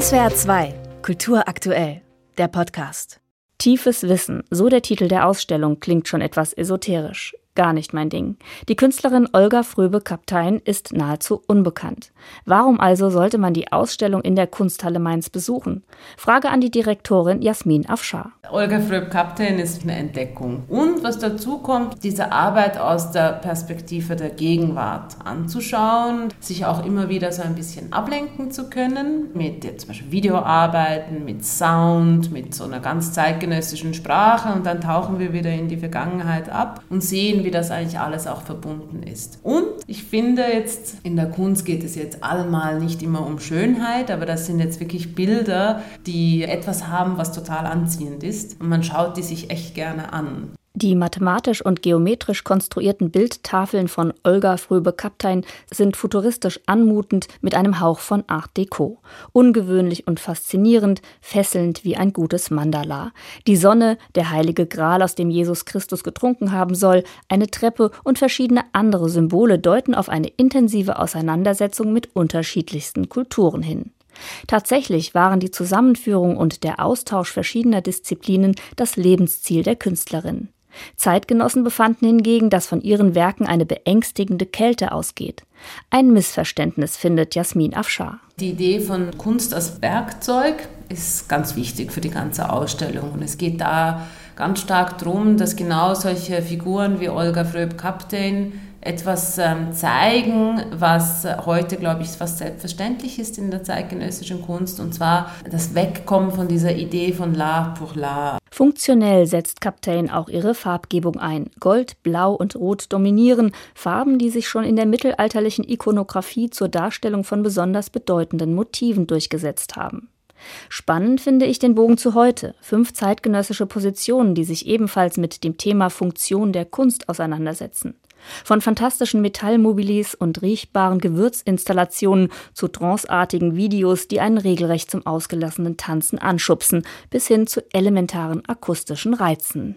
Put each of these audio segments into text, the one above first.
SWR 2, Kultur aktuell, der Podcast. Tiefes Wissen, so der Titel der Ausstellung, klingt schon etwas esoterisch. Gar nicht mein Ding. Die Künstlerin Olga Fröbe-Kaptein ist nahezu unbekannt. Warum also sollte man die Ausstellung in der Kunsthalle Mainz besuchen? Frage an die Direktorin Jasmin Afschar. Olga Fröbe-Kaptein ist eine Entdeckung. Und was dazu kommt, diese Arbeit aus der Perspektive der Gegenwart anzuschauen, sich auch immer wieder so ein bisschen ablenken zu können, mit zum Beispiel Videoarbeiten, mit Sound, mit so einer ganz zeitgenössischen Sprache und dann tauchen wir wieder in die Vergangenheit ab und sehen, wie das eigentlich alles auch verbunden ist. Und ich finde jetzt, in der Kunst geht es jetzt allemal nicht immer um Schönheit, aber das sind jetzt wirklich Bilder, die etwas haben, was total anziehend ist. Und man schaut die sich echt gerne an. Die mathematisch und geometrisch konstruierten Bildtafeln von Olga Fröbe-Kaptein sind futuristisch anmutend mit einem Hauch von Art Deco. Ungewöhnlich und faszinierend, fesselnd wie ein gutes Mandala. Die Sonne, der heilige Gral, aus dem Jesus Christus getrunken haben soll, eine Treppe und verschiedene andere Symbole deuten auf eine intensive Auseinandersetzung mit unterschiedlichsten Kulturen hin. Tatsächlich waren die Zusammenführung und der Austausch verschiedener Disziplinen das Lebensziel der Künstlerin. Zeitgenossen befanden hingegen, dass von ihren Werken eine beängstigende Kälte ausgeht. Ein Missverständnis findet Jasmin Afschar. Die Idee von Kunst als Werkzeug ist ganz wichtig für die ganze Ausstellung. Und es geht da ganz stark darum, dass genau solche Figuren wie Olga Fröb-Kaptein etwas ähm, zeigen, was heute, glaube ich, fast selbstverständlich ist in der zeitgenössischen Kunst, und zwar das Wegkommen von dieser Idee von La pour La. Funktionell setzt Captain auch ihre Farbgebung ein. Gold, Blau und Rot dominieren, Farben, die sich schon in der mittelalterlichen Ikonografie zur Darstellung von besonders bedeutenden Motiven durchgesetzt haben. Spannend finde ich den Bogen zu heute. Fünf zeitgenössische Positionen, die sich ebenfalls mit dem Thema Funktion der Kunst auseinandersetzen. Von fantastischen Metallmobilis und riechbaren Gewürzinstallationen zu tranceartigen Videos, die einen regelrecht zum ausgelassenen Tanzen anschubsen, bis hin zu elementaren akustischen Reizen.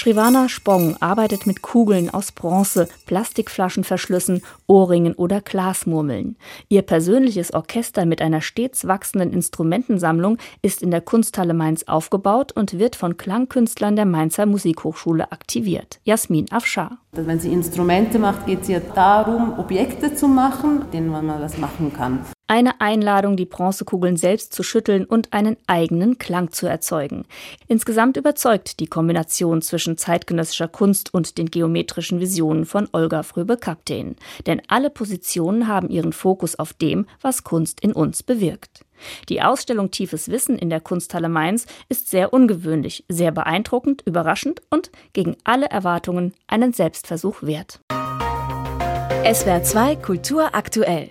Shrivana Spong arbeitet mit Kugeln aus Bronze, Plastikflaschenverschlüssen, Ohrringen oder Glasmurmeln. Ihr persönliches Orchester mit einer stets wachsenden Instrumentensammlung ist in der Kunsthalle Mainz aufgebaut und wird von Klangkünstlern der Mainzer Musikhochschule aktiviert. Jasmin Afschar. Wenn sie Instrumente macht, geht es ja darum, Objekte zu machen, denen man das machen kann. Eine Einladung, die Bronzekugeln selbst zu schütteln und einen eigenen Klang zu erzeugen. Insgesamt überzeugt die Kombination zwischen zeitgenössischer Kunst und den geometrischen Visionen von Olga Fröbe-Kaptein. Denn alle Positionen haben ihren Fokus auf dem, was Kunst in uns bewirkt. Die Ausstellung Tiefes Wissen in der Kunsthalle Mainz ist sehr ungewöhnlich, sehr beeindruckend, überraschend und gegen alle Erwartungen einen Selbstversuch wert. SWR 2 Kultur aktuell